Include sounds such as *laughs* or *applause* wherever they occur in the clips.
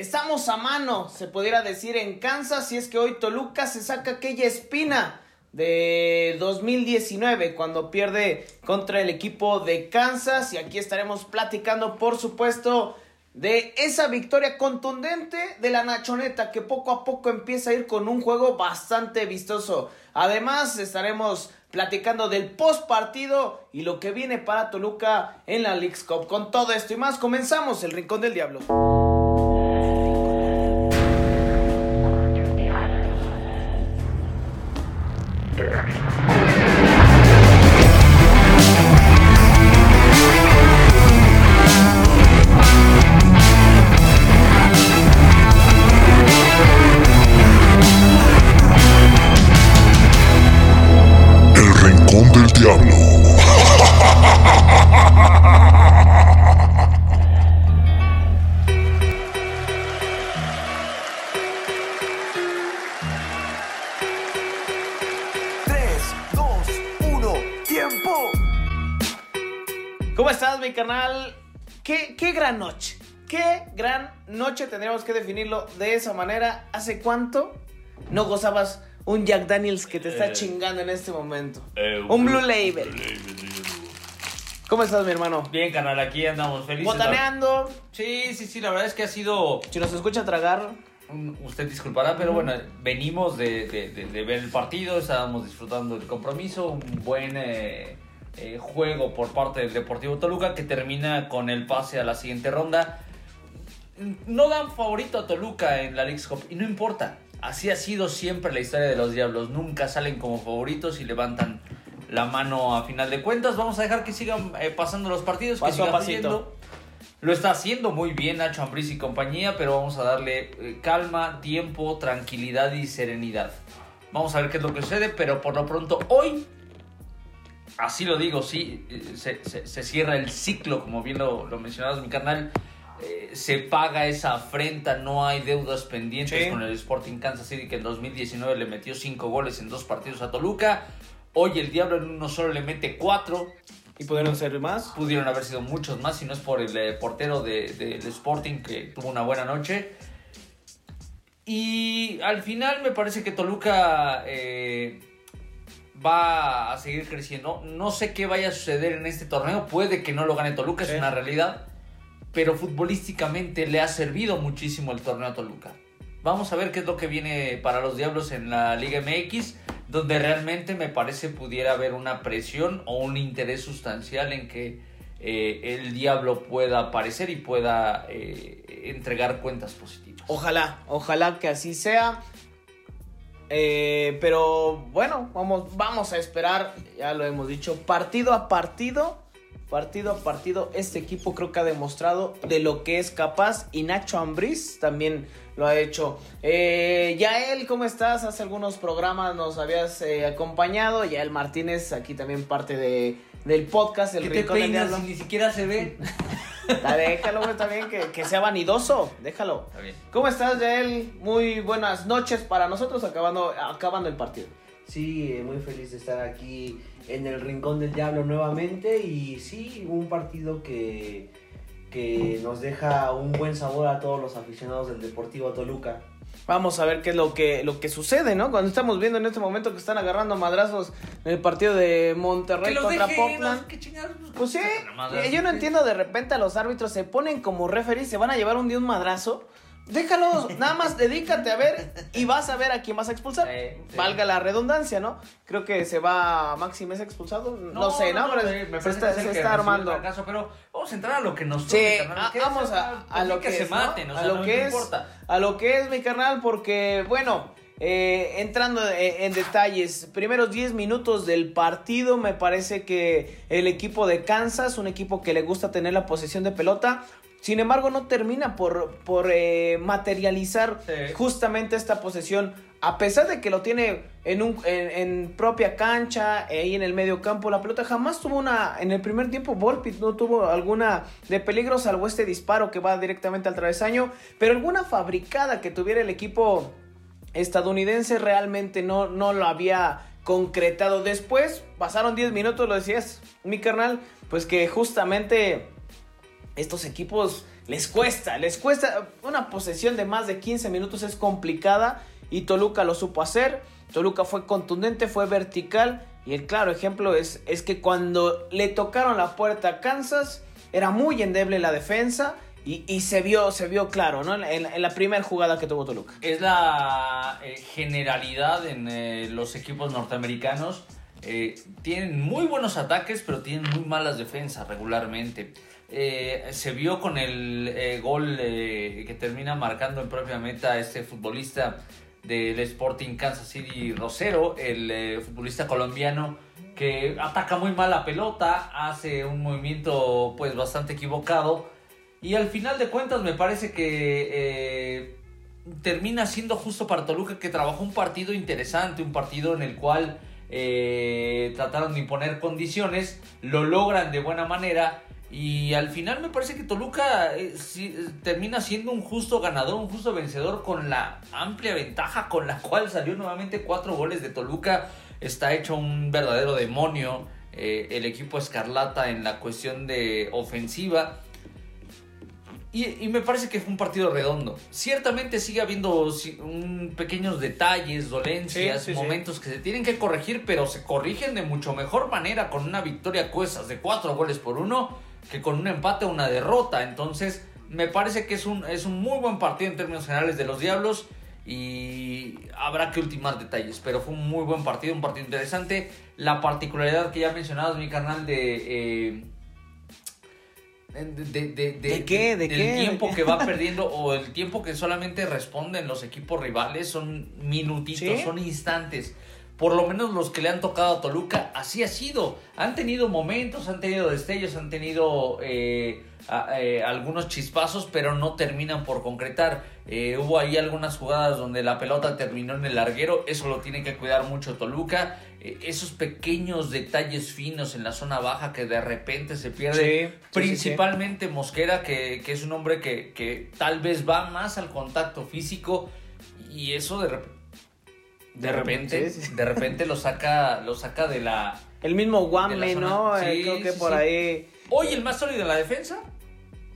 estamos a mano, se pudiera decir, en Kansas, si es que hoy Toluca se saca aquella espina de 2019 cuando pierde contra el equipo de Kansas y aquí estaremos platicando por supuesto de esa victoria contundente de la Nachoneta que poco a poco empieza a ir con un juego bastante vistoso. Además estaremos platicando del post partido y lo que viene para Toluca en la League's Cup. Con todo esto y más comenzamos el Rincón del Diablo. Canal? ¿Qué, qué gran noche. Qué gran noche tendríamos que definirlo de esa manera. ¿Hace cuánto no gozabas un Jack Daniels que te está Eh, chingando en este momento? Eh, un Blue Label. ¿Cómo estás, mi hermano? Bien, canal, aquí andamos felices. Botaneando. Sí, sí, sí, la verdad es que ha sido. Si nos escucha tragar, un- Usted disculpará, pero bueno, venimos de, de- de- de ver el partido, estábamos disfrutando del compromiso, un buen eh, eh, juego por parte del Deportivo Toluca que termina con el pase a la siguiente ronda. No dan favorito a Toluca en la League's Cup y no importa. Así ha sido siempre la historia de los Diablos. Nunca salen como favoritos y levantan la mano a final de cuentas. Vamos a dejar que sigan eh, pasando los partidos, que Paso sigan. Lo está haciendo muy bien Nacho Ambriz y compañía, pero vamos a darle eh, calma, tiempo, tranquilidad y serenidad. Vamos a ver qué es lo que sucede, pero por lo pronto hoy, así lo digo, sí, eh, se, se- se cierra el ciclo, como bien lo, lo mencionabas en mi canal. eh, se paga esa afrenta, no hay deudas pendientes Sí. con el Sporting Kansas City que en 2019 le metió 5 goles en dos partidos a Toluca. Hoy el Diablo en uno solo le mete 4 y pudieron ser más. pudieron haber sido muchos más si no es por el eh, portero de- del Sporting que tuvo una buena noche. Y al final me parece que Toluca eh, va a seguir creciendo. No sé qué vaya a suceder en este torneo. Puede que no lo gane Toluca, Sí. es una realidad. Pero futbolísticamente le ha servido muchísimo el torneo a Toluca. Vamos a ver qué es lo que viene para los Diablos en la Liga MX, donde realmente me parece pudiera haber una presión o un interés sustancial en que eh, el Diablo pueda aparecer y pueda eh, entregar cuentas positivas. Ojalá, ojalá que así sea. Eh, pero bueno, vamos, vamos a esperar, ya lo hemos dicho, partido a partido, partido a partido, este equipo creo que ha demostrado de lo que es capaz y Nacho Ambriz también lo ha hecho. Eh, Yael, ¿cómo estás? Hace algunos programas nos habías eh, acompañado, Yael Martínez, aquí también parte de, del podcast, el ¿Qué te Rincón del peinas si ni siquiera se ve? *laughs* Ah, Déjalo, güey, también que, que sea vanidoso, déjalo. Está bien. ¿Cómo estás, Yael? Muy buenas noches para nosotros, acabando, acabando el partido. Sí, eh, muy feliz de estar aquí en el Rincón del Diablo nuevamente y sí, un partido que, que nos deja un buen sabor a todos los aficionados del Deportivo Toluca. Vamos a ver qué es lo que, lo que sucede, ¿no? Cuando estamos viendo en este momento que están agarrando madrazos en el partido de Monterrey Que los contra. ¿qué chingados? Pues sí, yo no entiendo de repente a los árbitros se ponen como referees, se van a llevar un día un madrazo. Déjalos, nada más dedícate a ver y vas a ver a quién vas a expulsar. Sí, sí. Valga la redundancia, ¿no? Creo que se va Maximes expulsado. No, sé, ¿no? Pero eh, me se parece está, se está armando. fracaso, pero vamos a entrar a lo que nos Sí, a- vamos a, a lo que, se es, ¿no? maten, o a lo no, que no es, importa. a lo que es mi carnal, porque bueno, eh, entrando en, en detalles, primeros 10 minutos del partido, me parece que el equipo de Kansas, un equipo que le gusta tener la posesión de pelota, sin embargo no termina por, por eh, materializar Sí. justamente esta posesión. A pesar de que lo tiene en, un, en, en propia cancha, eh, ahí en el medio campo, la pelota jamás tuvo una, en el primer tiempo Volpi no tuvo alguna de peligro, salvo este disparo que va directamente al travesaño, pero alguna fabricada que tuviera el equipo estadounidense realmente no, no lo había concretado. Después pasaron 10 minutos, lo decías, mi carnal, pues que justamente estos equipos les cuesta, les cuesta. Una posesión de más de 15 minutos es complicada y Toluca lo supo hacer. Toluca fue contundente, fue vertical y el claro ejemplo es, es que cuando le tocaron la puerta a Kansas era muy endeble la defensa y, y se, vio, se vio claro ¿no? en, la primera jugada que tuvo Toluca. Es la eh, generalidad en eh, los equipos norteamericanos. Eh, tienen muy buenos ataques, pero tienen muy malas defensas regularmente. Eh, se vio con el eh, gol eh, que termina marcando en propia meta este futbolista del Sporting Kansas City Rosero, el futbolista colombiano que ataca muy mal la pelota, hace un movimiento pues bastante equivocado. Y al final de cuentas me parece que termina siendo justo para Toluca que trabajó un partido interesante, un partido en el cual trataron de imponer condiciones, lo logran de buena manera y al final me parece que Toluca eh, sí, eh, termina siendo un justo ganador, un justo vencedor con la amplia ventaja con la cual salió nuevamente cuatro goles de Toluca. Está hecho un verdadero demonio eh, el equipo Escarlata en la cuestión de ofensiva. Y, y me parece que fue un partido redondo. Ciertamente sigue habiendo un- pequeños detalles, dolencias, Sí, sí, sí. momentos que se tienen que corregir, pero se corrigen de mucho mejor manera con una victoria cuestas de cuatro goles por uno que con un empate o una derrota. Entonces, me parece que es un, es un muy buen partido en términos generales de los Diablos y habrá que ultimar detalles, pero fue un muy buen partido, un partido interesante. La particularidad que ya mencionabas, mi canal, de... eh, de, de, de, ¿De qué? ¿De del qué? tiempo ¿De qué? que va *laughs* perdiendo o el tiempo que solamente responden los equipos rivales son minutitos, ¿Sí? son instantes. Por lo menos los que le han tocado a Toluca, así ha sido. Han tenido momentos, han tenido destellos, han tenido eh, a- eh, algunos chispazos, pero no terminan por concretar. Eh, hubo ahí algunas jugadas donde la pelota terminó en el larguero, eso lo tiene que cuidar mucho Toluca. Esos pequeños detalles finos en la zona baja que de repente se pierden. Sí, sí, sí, sí. Principalmente Mosquera, que, que es un hombre que, que tal vez va más al contacto físico y eso de, rep- de repente, Sí, sí. de repente lo saca, lo saca de la. El mismo De Guame, ¿no? Eh, Sí, Creo que por ahí. Hoy el más sólido en la defensa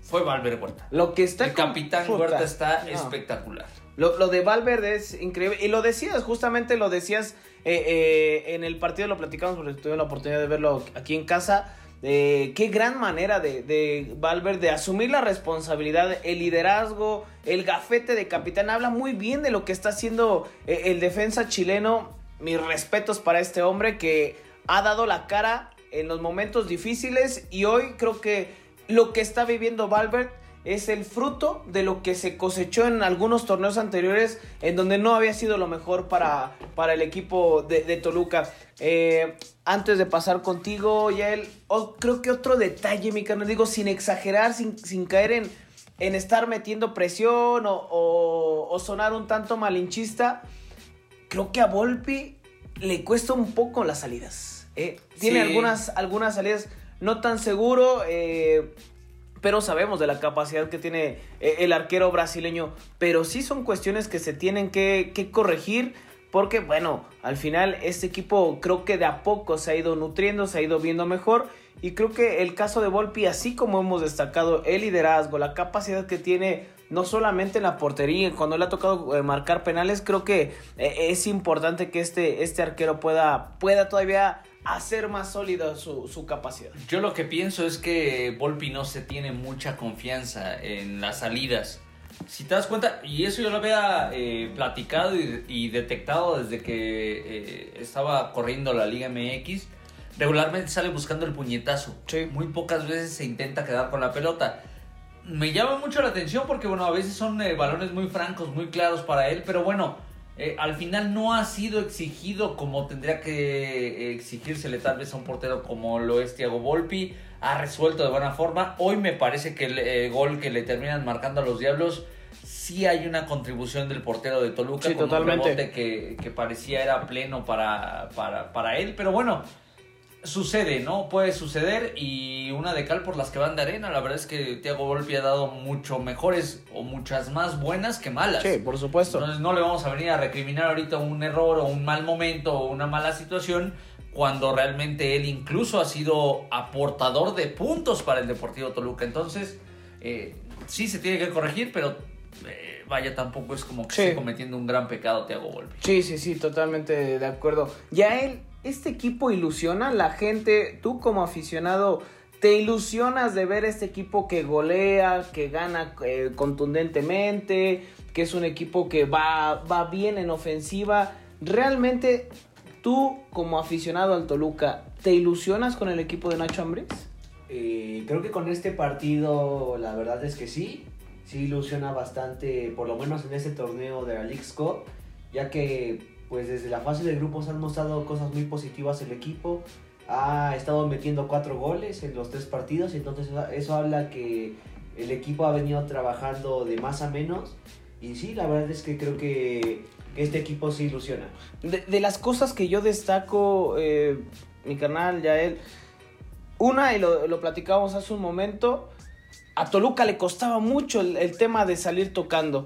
fue Valver Huerta. Lo que está El con- capitán puta, Huerta está no. espectacular. Lo, lo de Valverde es increíble. Y lo decías, justamente lo decías eh, eh, en el partido, lo platicamos porque tuve la oportunidad de verlo aquí en casa. Eh, qué gran manera de, de Valverde de asumir la responsabilidad, el liderazgo, el gafete de capitán. Habla muy bien de lo que está haciendo el defensa chileno. Mis respetos para este hombre que ha dado la cara en los momentos difíciles y hoy creo que lo que está viviendo Valverde es el fruto de lo que se cosechó en algunos torneos anteriores en donde no había sido lo mejor para, para el equipo de, de Toluca. Eh, antes de pasar contigo, Yael, oh, creo que otro detalle, mi carnal, digo, sin exagerar, sin, sin caer en, en estar metiendo presión o, o- o sonar un tanto malinchista, creo que a Volpi le cuesta un poco las salidas. eh. Tiene Sí. algunas, algunas salidas no tan seguro, eh, pero sabemos de la capacidad que tiene eh, el arquero brasileño. Pero sí son cuestiones que se tienen que, corregir. Porque, bueno, al final este equipo creo que de a poco se ha ido nutriendo, se ha ido viendo mejor. Y creo que el caso de Volpi, así como hemos destacado el liderazgo, la capacidad que tiene no solamente en la portería, cuando le ha tocado eh, marcar penales, creo que eh, es importante que este, este arquero pueda, pueda todavía hacer más sólida su, su capacidad. Yo lo que pienso es que Volpi no se tiene mucha confianza en las salidas. Si te das cuenta, y eso yo lo había eh, platicado y, y detectado desde que eh, estaba corriendo la Liga MX, regularmente sale buscando el puñetazo. Sí. Muy pocas veces se intenta quedar con la pelota. Me llama mucho la atención porque, bueno, a veces son eh, balones muy francos, muy claros para él, pero bueno, eh, al final no ha sido exigido como tendría que eh, exigírsele tal vez a un portero como lo es Thiago Volpi. Ha resuelto de buena forma. Hoy me parece que el eh, gol que le terminan marcando a los Diablos, sí hay una contribución del portero de Toluca. Sí, con un totalmente. rebote que, que parecía era pleno para, para, para él. Pero bueno, sucede, ¿no? Puede suceder y una de cal por las que van de arena. La verdad es que Thiago Volpi ha dado mucho mejores o muchas más buenas que malas. Sí, por supuesto. Entonces no le vamos a venir a recriminar ahorita un error o un mal momento o una mala situación cuando realmente él incluso ha sido aportador de puntos para el Deportivo Toluca. Entonces, eh, sí se tiene que corregir, pero eh, vaya, tampoco es como que Sí. esté cometiendo un gran pecado Thiago Volpi. Sí, sí, sí, totalmente de acuerdo. Ya él, este equipo ilusiona, la gente, tú como aficionado, te ilusionas de ver este equipo que golea, que gana eh, contundentemente, que es un equipo que va, va bien en ofensiva. Realmente, tú como aficionado al Toluca, ¿te ilusionas con el equipo de Nacho Ambriz? Eh, creo que con este partido la verdad es que sí, sí ilusiona bastante, por lo menos en este torneo de la League's ya que pues desde la fase de grupos han mostrado cosas muy positivas el equipo, ha estado metiendo cuatro goles en los tres partidos, entonces eso- habla que el equipo ha venido trabajando de más a menos y sí, la verdad es que creo que este equipo sí ilusiona. De, las cosas que yo destaco, eh, mi canal, Yael, una, y lo, lo platicábamos hace un momento, a Toluca le costaba mucho el tema de salir tocando.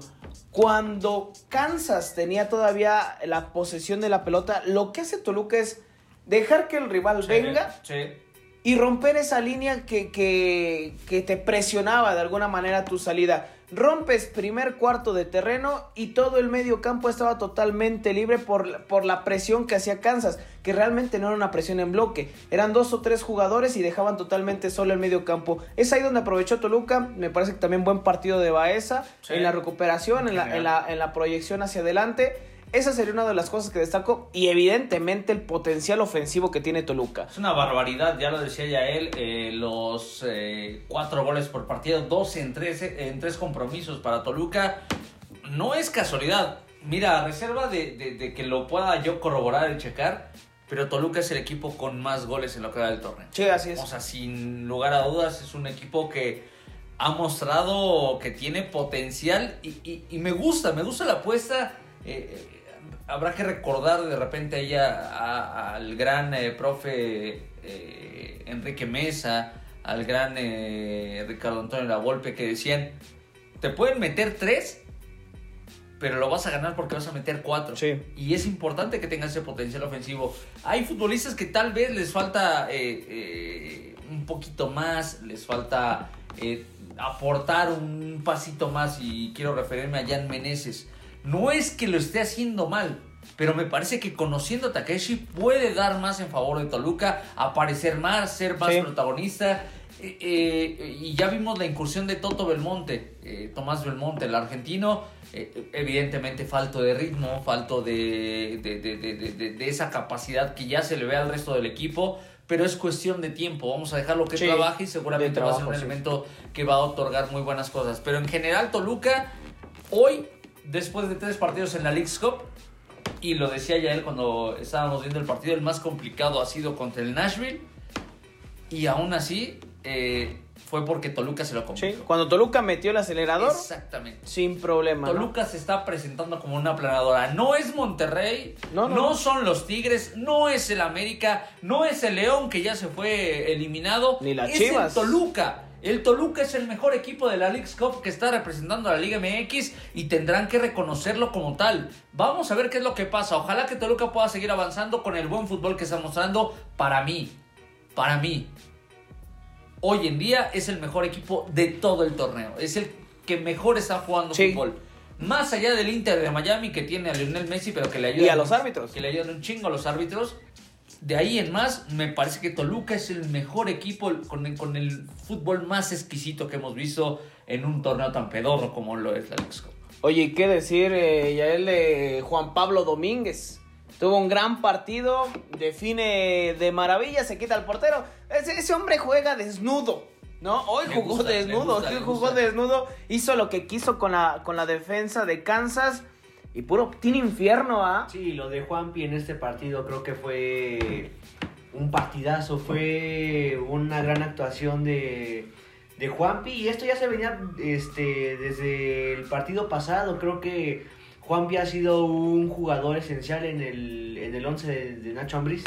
Cuando Kansas tenía todavía la posesión de la pelota, lo que hace Toluca es dejar que el rival venga Sí. Y romper esa línea que, que, que te presionaba de alguna manera tu salida. Rompes primer cuarto de terreno y todo el medio campo estaba totalmente libre por, por la presión que hacía Kansas, que realmente no era una presión en bloque. Eran dos o tres jugadores y dejaban totalmente solo el medio campo. Es ahí donde aprovechó Toluca. Me parece que también buen partido de Baeza Sí. en la recuperación, en la, en, la, en la proyección hacia adelante. Esa sería una de las cosas que destaco y evidentemente el potencial ofensivo que tiene Toluca. Es una barbaridad, ya lo decía ya él, eh, los eh, cuatro goles por partido, dos en tres, en tres compromisos para Toluca. No es casualidad. Mira, a reserva de, de- de que lo pueda yo corroborar y checar, pero Toluca es el equipo con más goles en lo que va del torneo. Sí, así es. O sea, sin lugar a dudas, es un equipo que ha mostrado que tiene potencial y, y- y me gusta, me gusta la apuesta. eh, eh, habrá que recordar de repente ahí a- a- al gran eh, profe eh, Enrique Mesa, al gran eh, Ricardo Antonio Lavolpe que decían, te pueden meter tres, pero lo vas a ganar porque vas a meter cuatro. Sí. Y es importante que tengas ese potencial ofensivo. Hay futbolistas que tal vez les falta eh, un poquito más, les falta aportar un pasito más y quiero referirme a Jan Meneses. No es que lo esté haciendo mal, pero me parece que conociendo a Takeshi puede dar más en favor de Toluca, aparecer más, ser más Sí. protagonista. Eh, eh, y ya vimos la incursión de Toto Belmonte, eh, Tomás Belmonte, el argentino, evidentemente falto de ritmo, falto de, de, de- de- esa capacidad que ya se le ve al resto del equipo, pero es cuestión de tiempo, vamos a dejarlo que Sí, trabaje y seguramente va a ser un sí. elemento que va a otorgar muy buenas cosas. Pero en general Toluca, hoy, después de tres partidos en la League's Cup, y lo decía ya él cuando estábamos viendo el partido, el más complicado ha sido contra el Nashville. Y aún así, eh, fue porque Toluca se lo Sí, complicó. Cuando Toluca metió el acelerador, Exactamente. sin problema. ¿no? Toluca se está presentando como una planadora. No es Monterrey, No, no, no, no. son los Tigres, no es el América, no es el León que ya se fue eliminado. Ni las es Chivas. el Toluca. El Toluca es el mejor equipo de la League's Cup que está representando a la Liga MX y tendrán que reconocerlo como tal. Vamos a ver qué es lo que pasa. Ojalá que Toluca pueda seguir avanzando con el buen fútbol que está mostrando para mí. Para mí hoy en día es el mejor equipo de todo el torneo. Es el que mejor está jugando Sí. fútbol. Más allá del Inter de Miami que tiene a Lionel Messi, pero que le ayuda Y a los árbitros. Que le ayudan un chingo a los árbitros. De ahí en más, me parece que Toluca es el mejor equipo con el, con el fútbol más exquisito que hemos visto en un torneo tan pedorro como lo es la Cup. Oye, ¿y qué decir, eh, Yael, de Juan Pablo Domínguez? Tuvo un gran partido, define de maravilla, se quita el portero. Ese, ese hombre juega desnudo, ¿no? Hoy Me jugó gusta, desnudo, gusta, hoy me jugó desnudo, hizo lo que quiso con la, con la defensa de Kansas y puro tiene infierno, ¿ah? Sí, lo de Juanpi en este partido creo que fue un partidazo, fue una gran actuación de, de Juanpi y esto ya se venía este, desde el partido pasado, creo que Juanpi ha sido un jugador esencial en el, en el 11 de, de Nacho Ambriz.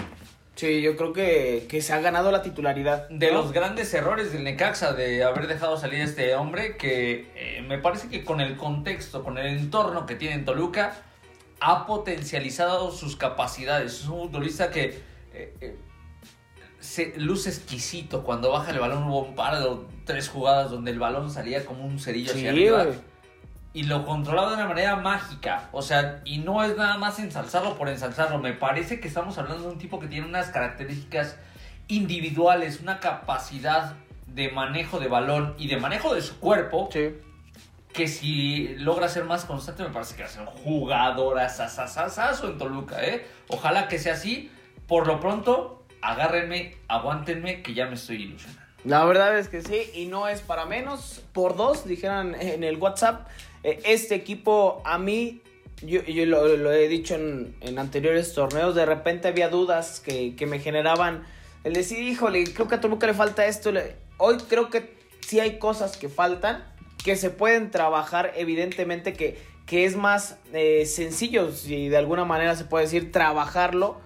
Sí, yo creo que, que se ha ganado la titularidad. De ¿no? los grandes errores del Necaxa de haber dejado salir a este hombre que eh, me parece que con el contexto, con el entorno que tiene en Toluca, ha potencializado sus capacidades. Es un futbolista que eh, eh, se luce exquisito. Cuando baja el balón hubo un par de tres jugadas donde el balón salía como un cerillo Sí, hacia arriba. güey. Y lo controlaba de una manera mágica. O sea, y no es nada más ensalzarlo por ensalzarlo. Me parece que estamos hablando de un tipo que tiene unas características individuales, una capacidad de manejo de balón y de manejo de su cuerpo Sí. que si logra ser más constante me parece que va a ser un jugador asasasasazo en Toluca, ¿eh? Ojalá que sea así. Por lo pronto, agárrenme, aguántenme, que ya me estoy ilusionando. La verdad es que sí, y no es para menos. Por dos, dijeron en el WhatsApp, este equipo a mí, yo, lo, he dicho en, anteriores torneos, de repente había dudas que, que me generaban el decir, híjole, creo que a Toluca le falta esto. Hoy creo que sí hay cosas que faltan, que se pueden trabajar, evidentemente que, que es más eh, sencillo, si de alguna manera se puede decir, trabajarlo.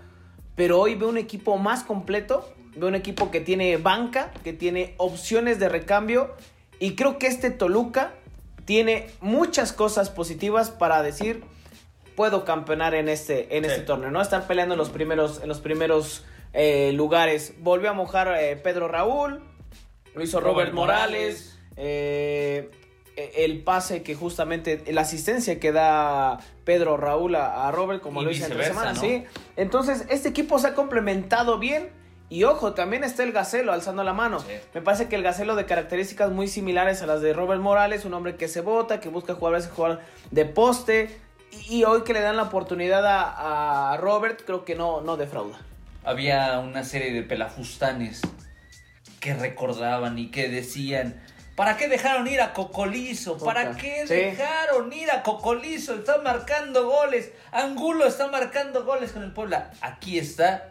Pero hoy veo un equipo más completo, veo un equipo que tiene banca, que tiene opciones de recambio y creo que este Toluca tiene muchas cosas positivas para decir puedo campeonar en este en Sí. este torneo, no estar peleando en los primeros en los primeros eh, lugares. Volvió a mojar eh, Pedro Raúl, lo hizo Robert, Robert Morales, Morales. eh, el pase que justamente la asistencia que da Pedro Raúl a, a Robert como Y lo hizo entre semanas, ¿no? sí. Entonces, este equipo se ha complementado bien. Y ojo, también está el Gacelo alzando la mano. Sí. Me parece que el Gacelo de características muy similares a las de Robert Morales, un hombre que se bota, que busca jugar a veces jugar de poste. Y, y hoy que le dan la oportunidad a, a Robert, creo que no, no defrauda. Había una serie de pelafustanes que recordaban y que decían, ¿para qué dejaron ir a Cocolizo? ¿Para qué sí. dejaron ir a Cocolizo? Está marcando goles. Angulo está marcando goles con el Puebla. Aquí está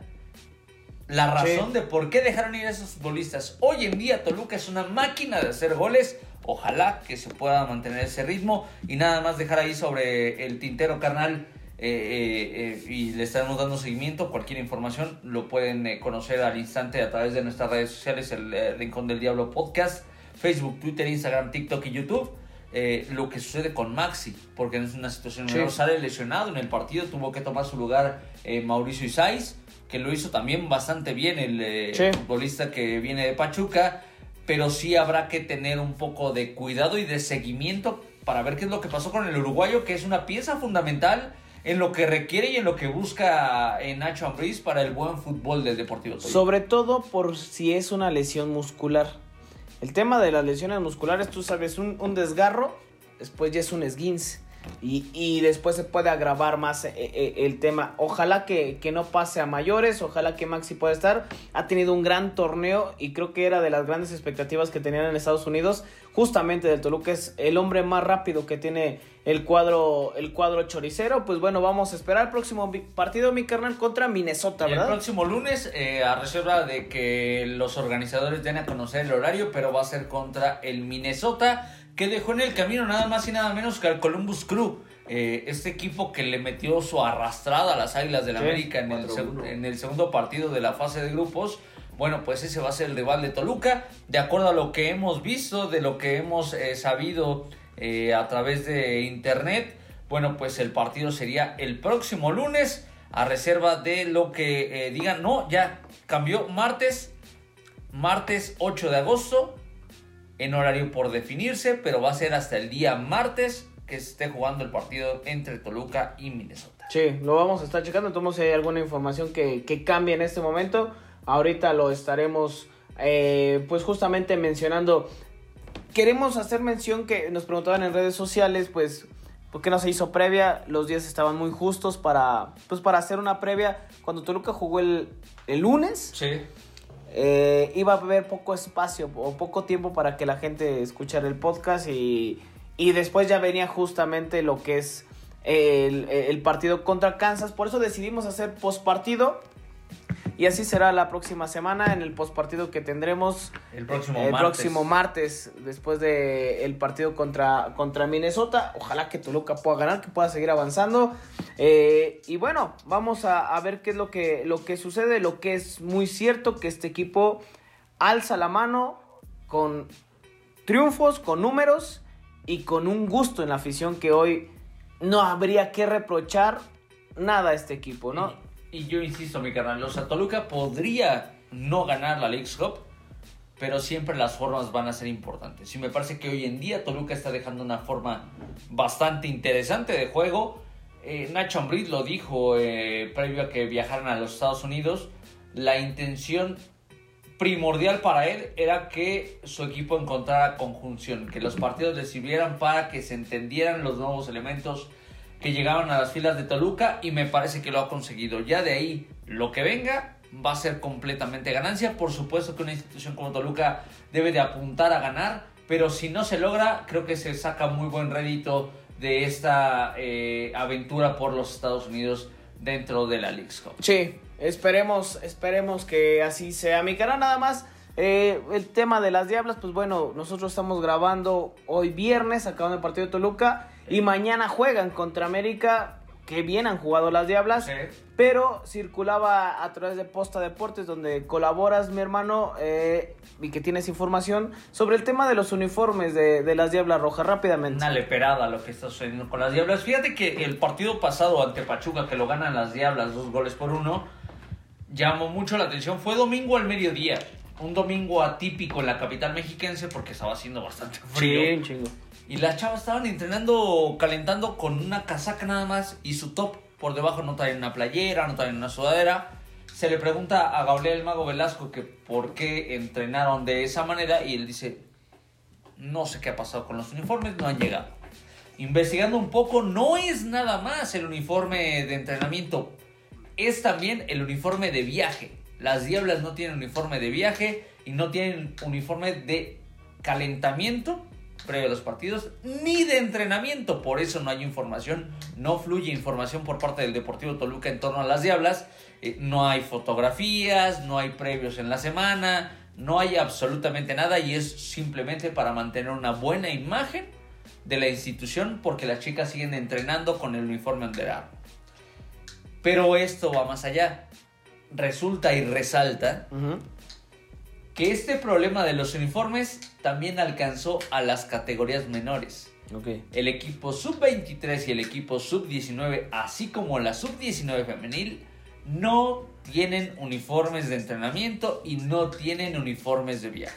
la razón Sí. de por qué dejaron ir a esos futbolistas. Hoy en día Toluca es una máquina de hacer goles. Ojalá que se pueda mantener ese ritmo y nada más dejar ahí sobre el tintero carnal eh, eh, eh, y le estaremos dando seguimiento. Cualquier información lo pueden conocer al instante a través de nuestras redes sociales, el Rincón del Diablo Podcast, Facebook, Twitter, Instagram, TikTok y YouTube. Eh, lo que sucede con Maxi, porque no es una situación Sí. menor, sale lesionado en el partido, tuvo que tomar su lugar eh, Mauricio Isais, que lo hizo también bastante bien el eh, Sí. futbolista que viene de Pachuca, pero sí habrá que tener un poco de cuidado y de seguimiento para ver qué es lo que pasó con el uruguayo, que es una pieza fundamental en lo que requiere y en lo que busca eh, Nacho Ambriz para el buen fútbol del Deportivo. Sobre todo por si es una lesión muscular. El tema de las lesiones musculares, tú sabes, un, un desgarro, después ya es un esguince. Y, después se puede agravar más eh, eh, el tema. Ojalá que, que no pase a mayores, ojalá que Maxi pueda estar. Ha tenido un gran torneo y creo que era de las grandes expectativas que tenían en Estados Unidos. Justamente del Toluca es el hombre más rápido que tiene el cuadro, el cuadro choricero. Pues bueno, vamos a esperar el próximo partido, mi carnal, contra Minnesota, El ¿verdad? próximo lunes, eh, a reserva de que los organizadores den a conocer el horario, pero va a ser contra el Minnesota, que dejó en el camino nada más y nada menos que al Columbus Crew. Eh, este equipo que le metió su arrastrada a las Águilas del América en el, 4-1. seg- en el segundo partido de la fase de grupos. Bueno, pues ese va a ser el rival de Toluca. De acuerdo a lo que hemos visto, de lo que hemos eh, sabido eh, a través de internet, bueno, pues el partido sería el próximo lunes a reserva de lo que eh, digan. No, ya cambió martes, martes 8 de agosto, en horario por definirse, pero va a ser hasta el día martes que se esté jugando el partido entre Toluca y Minnesota. Sí, lo vamos a estar checando. Entonces, si hay alguna información que, que cambie en este momento, ahorita lo estaremos, eh, pues justamente mencionando. Queremos hacer mención que nos preguntaban en redes sociales, pues, ¿por qué no se hizo previa? Los días estaban muy justos para, pues, para hacer una previa. Cuando Toluca jugó el, el lunes, Sí. eh, iba a haber poco espacio o poco tiempo para que la gente escuchara el podcast y, y después ya venía justamente lo que es el, el partido contra Kansas. Por eso decidimos hacer postpartido y así será la próxima semana en el postpartido que tendremos El próximo el martes. próximo martes después del el partido contra, contra Minnesota. Ojalá que Toluca pueda ganar, que pueda seguir avanzando. Eh, y bueno, vamos a, a ver qué es lo que, lo que sucede. Lo que es muy cierto que este equipo alza la mano con triunfos, con números y con un gusto en la afición que hoy no habría que reprochar nada a este equipo, ¿no? Y, yo insisto, mi carnal, o sea, Toluca podría no ganar la League's Cup, pero siempre las formas van a ser importantes. Y me parece que hoy en día Toluca está dejando una forma bastante interesante de juego. Eh, Nacho Ambriz lo dijo eh, previo a que viajaran a los Estados Unidos. La intención primordial para él era que su equipo encontrara conjunción, que los partidos le sirvieran para que se entendieran los nuevos elementos que llegaban a las filas de Toluca y me parece que lo ha conseguido. Ya de ahí lo que venga va a ser completamente ganancia. Por supuesto que una institución como Toluca debe de apuntar a ganar, pero si no se logra, creo que se saca muy buen rédito de esta eh, aventura por los Estados Unidos dentro de la League's Cup. Sí, esperemos, esperemos que así sea. Mi cara nada más. eh, el tema de las Diablas, pues bueno, nosotros estamos grabando hoy viernes, acabando el partido de Toluca, y mañana juegan contra América, que bien han jugado las Diablas, Sí. pero circulaba a través de Posta Deportes, donde colaboras, mi hermano, eh, y que tienes información sobre el tema de los uniformes de, de las Diablas Rojas, rápidamente. Una leperada lo que está sucediendo con las Diablas. Fíjate que el partido pasado ante Pachuca, que lo ganan las Diablas, dos goles por uno, llamó mucho la atención. Fue domingo al mediodía. Un domingo atípico en la capital mexiquense porque estaba haciendo bastante frío. Sí, chingo. Y las chavas estaban entrenando, calentando con una casaca nada más y su top. Por debajo no traen una playera, no traen una sudadera. Se le pregunta a Gabriel Mago Velasco que por qué entrenaron de esa manera y él dice, no sé qué ha pasado con los uniformes, no han llegado. Investigando un poco, no es nada más el uniforme de entrenamiento, es también el uniforme de viaje. Las Diablas no tienen uniforme de viaje y no tienen uniforme de calentamiento previo a los partidos ni de entrenamiento. Por eso no hay información, no fluye información por parte del Deportivo Toluca en torno a las Diablas. Eh, no hay fotografías, no hay previos en la semana, no hay absolutamente nada y es simplemente para mantener una buena imagen de la institución porque las chicas siguen entrenando con el uniforme Under Armour. Pero esto va más allá. Resulta y resalta. Que este problema de los uniformes también alcanzó a las categorías menores. El equipo sub-23 y el equipo sub-19, así como la sub-19 femenil, no tienen uniformes de entrenamiento y no tienen uniformes de viaje.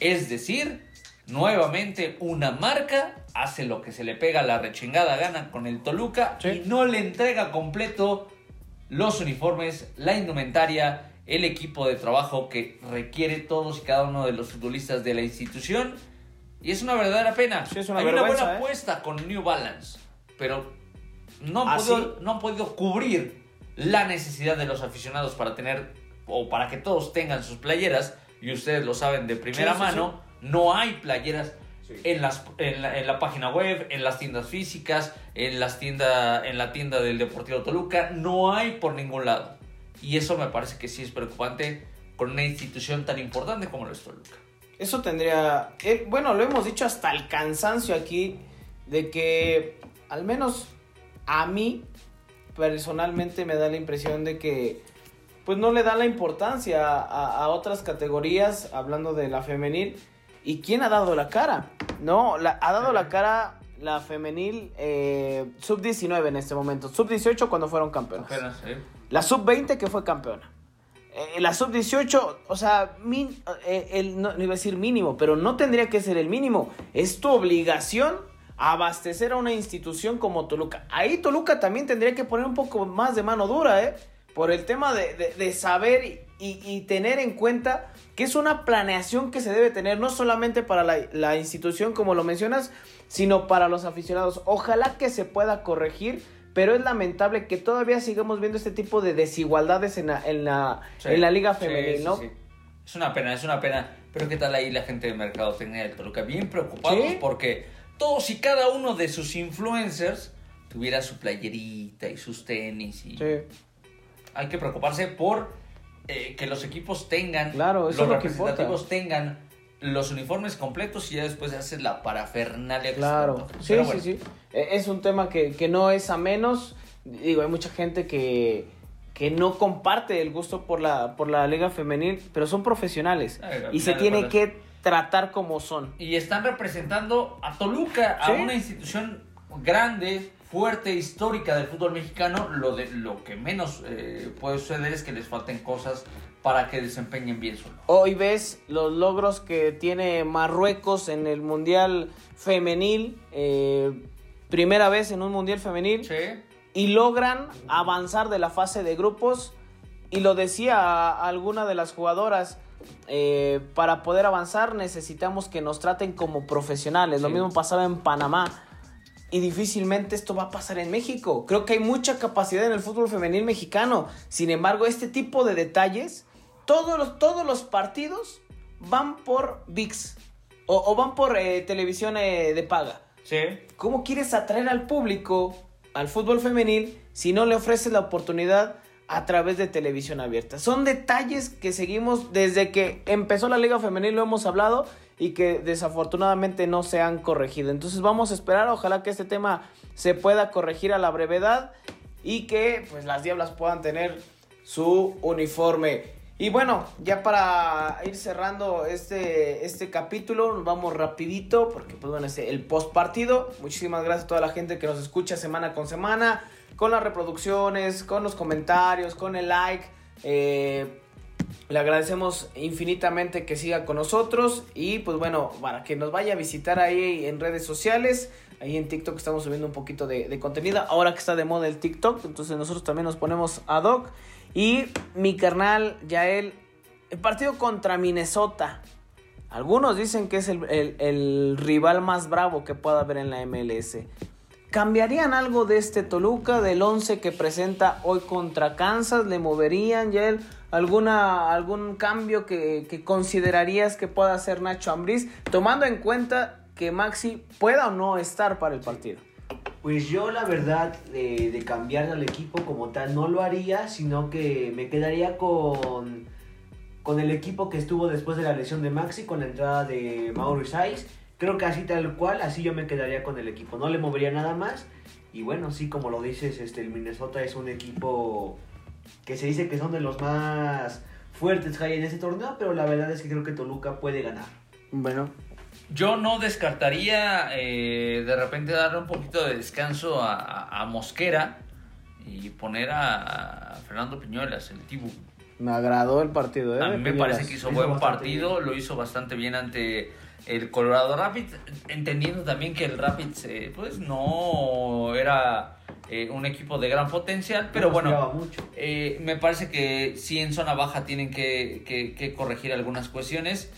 Es decir, nuevamente una marca hace lo que se le pega a la rechingada gana con el Toluca Sí. y no le entrega completo los uniformes, la indumentaria, el equipo de trabajo que requiere todos y cada uno de los futbolistas de la institución. Y es una verdadera pena. Sí, es una Hay una buena ¿eh? apuesta con New Balance, pero no han, ¿Ah, podido, sí? no han podido cubrir la necesidad de los aficionados para tener o para que todos tengan sus playeras. Y ustedes lo saben de primera Sí, sí, mano, no hay playeras en, las, en, la, en la página web, en las tiendas físicas, en, las tienda, en la tienda del Deportivo Toluca. No hay por ningún lado. Y eso me parece que sí es preocupante con una institución tan importante como lo es Toluca. Eso tendría, eh, bueno, lo hemos dicho hasta el cansancio aquí, de que al menos a mí personalmente me da la impresión de que pues no le da la importancia a, a otras categorías, hablando de la femenil, y quién ha dado la cara, ¿no? La, ha dado la cara la femenil eh, sub-19 en este momento, sub-18 cuando fueron campeonas. Apenas, ¿eh? La sub-20 que fue campeona. Eh, la sub-18, o sea, eh, el, no, iba a decir mínimo, pero no tendría que ser el mínimo. Es tu obligación abastecer a una institución como Toluca. Ahí Toluca también tendría que poner un poco más de mano dura, ¿eh? Por el tema de, de- saber y, tener en cuenta que es una planeación que se debe tener no solamente para la institución, como lo mencionas, sino para los aficionados. Ojalá que se pueda corregir, pero es lamentable que todavía sigamos viendo este tipo de desigualdades en la, en la, Sí, en la liga femenil, sí, ¿no? sí. Es una pena, es una pena. Pero ¿qué tal ahí la gente de Mercadotecnia del Toluca? Bien preocupados porque todos y cada uno de sus influencers tuviera su playerita y sus tenis. Y Sí. Hay que preocuparse por eh, que los equipos tengan, Claro, los es lo que representativos tengan los uniformes completos y ya después se hace la parafernalia. Claro, sí, sí, sí. Eh, Es un tema que, que no es a menos. Digo, hay mucha gente que, que no comparte el gusto por la, por la liga femenil, pero son profesionales. Ay, Y se tiene que tratar como son. Y están representando a Toluca, a una institución grande, fuerte, histórica del fútbol mexicano. Lo, de, lo que menos eh, puede suceder es que les falten cosas para que desempeñen bien su labor. Hoy ves los logros que tiene Marruecos en el Mundial Femenil, eh, primera vez en un Mundial Femenil, Sí. y logran avanzar de la fase de grupos. Y lo decía alguna de las jugadoras, eh, para poder avanzar necesitamos que nos traten como profesionales. Lo Sí. mismo pasaba en Panamá. Y difícilmente esto va a pasar en México. Creo que hay mucha capacidad en el fútbol femenil mexicano. Sin embargo, este tipo de detalles, todos los, todos los partidos van por VIX o, o van por eh, televisión eh, de paga. Sí. ¿Cómo quieres atraer al público al fútbol femenil si no le ofreces la oportunidad a través de televisión abierta? Son detalles que seguimos desde que empezó la liga femenil, lo hemos hablado y que desafortunadamente no se han corregido. Entonces vamos a esperar, ojalá que este tema se pueda corregir a la brevedad y que pues las diablas puedan tener su uniforme. Y bueno, ya para ir cerrando este, este capítulo, nos vamos rapidito, porque pues bueno, es el post partido. Muchísimas gracias a toda la gente que nos escucha semana con semana, con las reproducciones, con los comentarios, con el like. Eh, le agradecemos infinitamente que siga con nosotros y pues bueno, para que nos vaya a visitar ahí en redes sociales. Ahí en TikTok estamos subiendo un poquito de, de contenido. Ahora que está de moda el TikTok, entonces nosotros también nos ponemos ad hoc. Y mi carnal Yael, el partido contra Minnesota. Algunos dicen que es el, rival más bravo que pueda haber en la MLS. ¿Cambiarían algo de este Toluca, del 11 que presenta hoy contra Kansas? ¿Le moverían, Yael? ¿Alguna, ¿Algún cambio que, que considerarías que pueda hacer Nacho Ambriz? Tomando en cuenta que Maxi pueda o no estar para el partido. Pues yo la verdad de, cambiar al equipo como tal no lo haría, sino que me quedaría con, con el equipo que estuvo después de la lesión de Maxi, con la entrada de Mauro Saiz. Creo que así tal cual, así yo me quedaría con el equipo, no le movería nada más. Y bueno, sí, como lo dices, este, el Minnesota es un equipo que se dice que son de los más fuertes que hay en este torneo, pero la verdad es que creo que Toluca puede ganar. Bueno, Yo no descartaría eh, de repente darle un poquito de descanso a, a- a Mosquera y poner a, a Fernando Piñuelas, el Tibu. me agradó el partido. ¿eh? A mí me parece que hizo hizo buen partido, bien. lo hizo bastante bien ante el Colorado Rapids, entendiendo también que el Rapids eh, pues no era eh, un equipo de gran potencial, pero No bueno, mucho. eh, me parece que sí en zona baja tienen que, que- que corregir algunas cuestiones,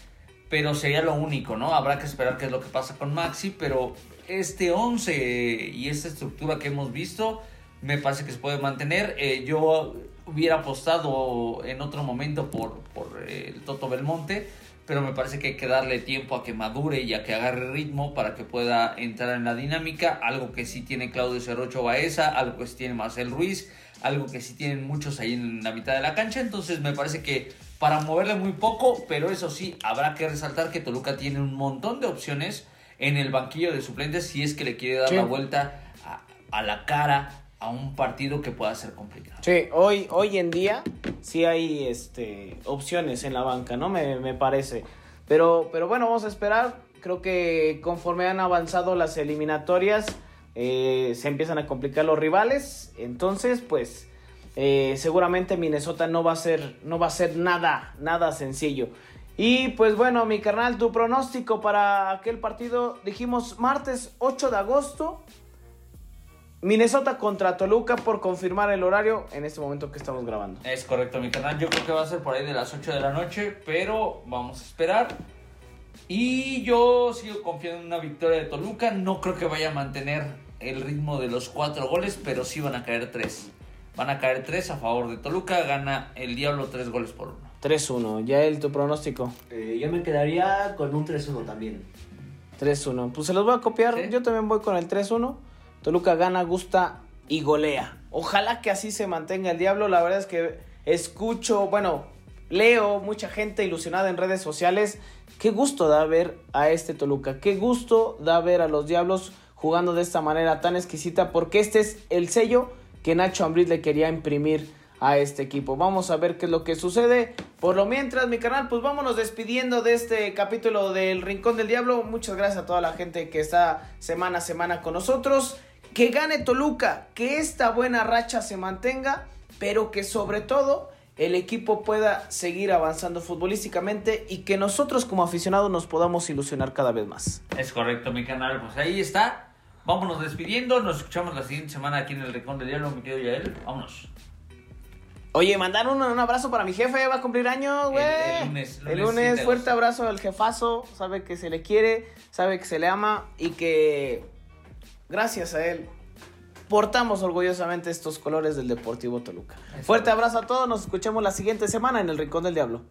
pero sería lo único, ¿no? Habrá que esperar qué es lo que pasa con Maxi, pero este 11 y esta estructura que hemos visto me parece que se puede mantener. Eh, yo hubiera apostado en otro momento por, por eh, el Toto Belmonte, pero me parece que hay que darle tiempo a que madure y a que agarre ritmo para que pueda entrar en la dinámica, algo que sí tiene Claudio Cerrocho Baeza, algo que sí tiene Marcel Ruiz, algo que sí tienen muchos ahí en la mitad de la cancha, entonces me parece que para moverle muy poco, pero eso sí, habrá que resaltar que Toluca tiene un montón de opciones en el banquillo de suplentes si es que le quiere dar Sí. la vuelta a, a la cara a un partido que pueda ser complicado. Sí, hoy, hoy en día sí hay este, opciones en la banca, ¿no? Me, me parece. Pero, pero bueno, vamos a esperar. Creo que conforme han avanzado las eliminatorias, eh, se empiezan a complicar los rivales. Entonces, pues, eh, seguramente Minnesota no va a ser, no va a ser nada, nada sencillo. Y pues bueno, mi carnal, tu pronóstico para aquel partido, dijimos martes 8 de agosto. Minnesota contra Toluca por confirmar el horario en este momento que estamos grabando. Es correcto, mi canal. Yo creo que va a ser por ahí de las 8 de la noche, pero vamos a esperar. Y yo sigo confiando en una victoria de Toluca. No creo que vaya a mantener el ritmo de los cuatro goles, pero sí van a caer tres. Van a caer tres a favor de Toluca. Gana el Diablo tres goles por uno. 3-1. Ya el tu pronóstico. Eh, yo me quedaría con un 3-1 también. 3-1. Pues se los voy a copiar. Sí. Yo también voy con el 3-1. Toluca gana, gusta y golea. Ojalá que así se mantenga el diablo. La verdad es que escucho, bueno, leo mucha gente ilusionada en redes sociales. Qué gusto da ver a este Toluca. Qué gusto da ver a los diablos jugando de esta manera tan exquisita. Porque este es el sello que Nacho Ambriz le quería imprimir a este equipo. Vamos a ver qué es lo que sucede. Por lo mientras, mi canal, pues vámonos despidiendo de este capítulo del Rincón del Diablo. Muchas gracias a toda la gente que está semana a semana con nosotros. Que gane Toluca, que esta buena racha se mantenga, pero que sobre todo el equipo pueda seguir avanzando futbolísticamente y que nosotros como aficionados nos podamos ilusionar cada vez más. Es correcto, mi canal. Pues ahí está. Vámonos despidiendo. Nos escuchamos la siguiente semana aquí en el Rincón del Diablo, mi querido Yael. Vámonos. Oye, mandar un, un abrazo para mi jefe, va a cumplir años, güey. El- el lunes, El lunes lunes, 7 de fuerte abrazo al jefazo, sabe que se le quiere, sabe que se le ama y que gracias a él portamos orgullosamente estos colores del Deportivo Toluca. Fuerte abrazo a todos, nos escuchamos la siguiente semana en el Rincón del Diablo.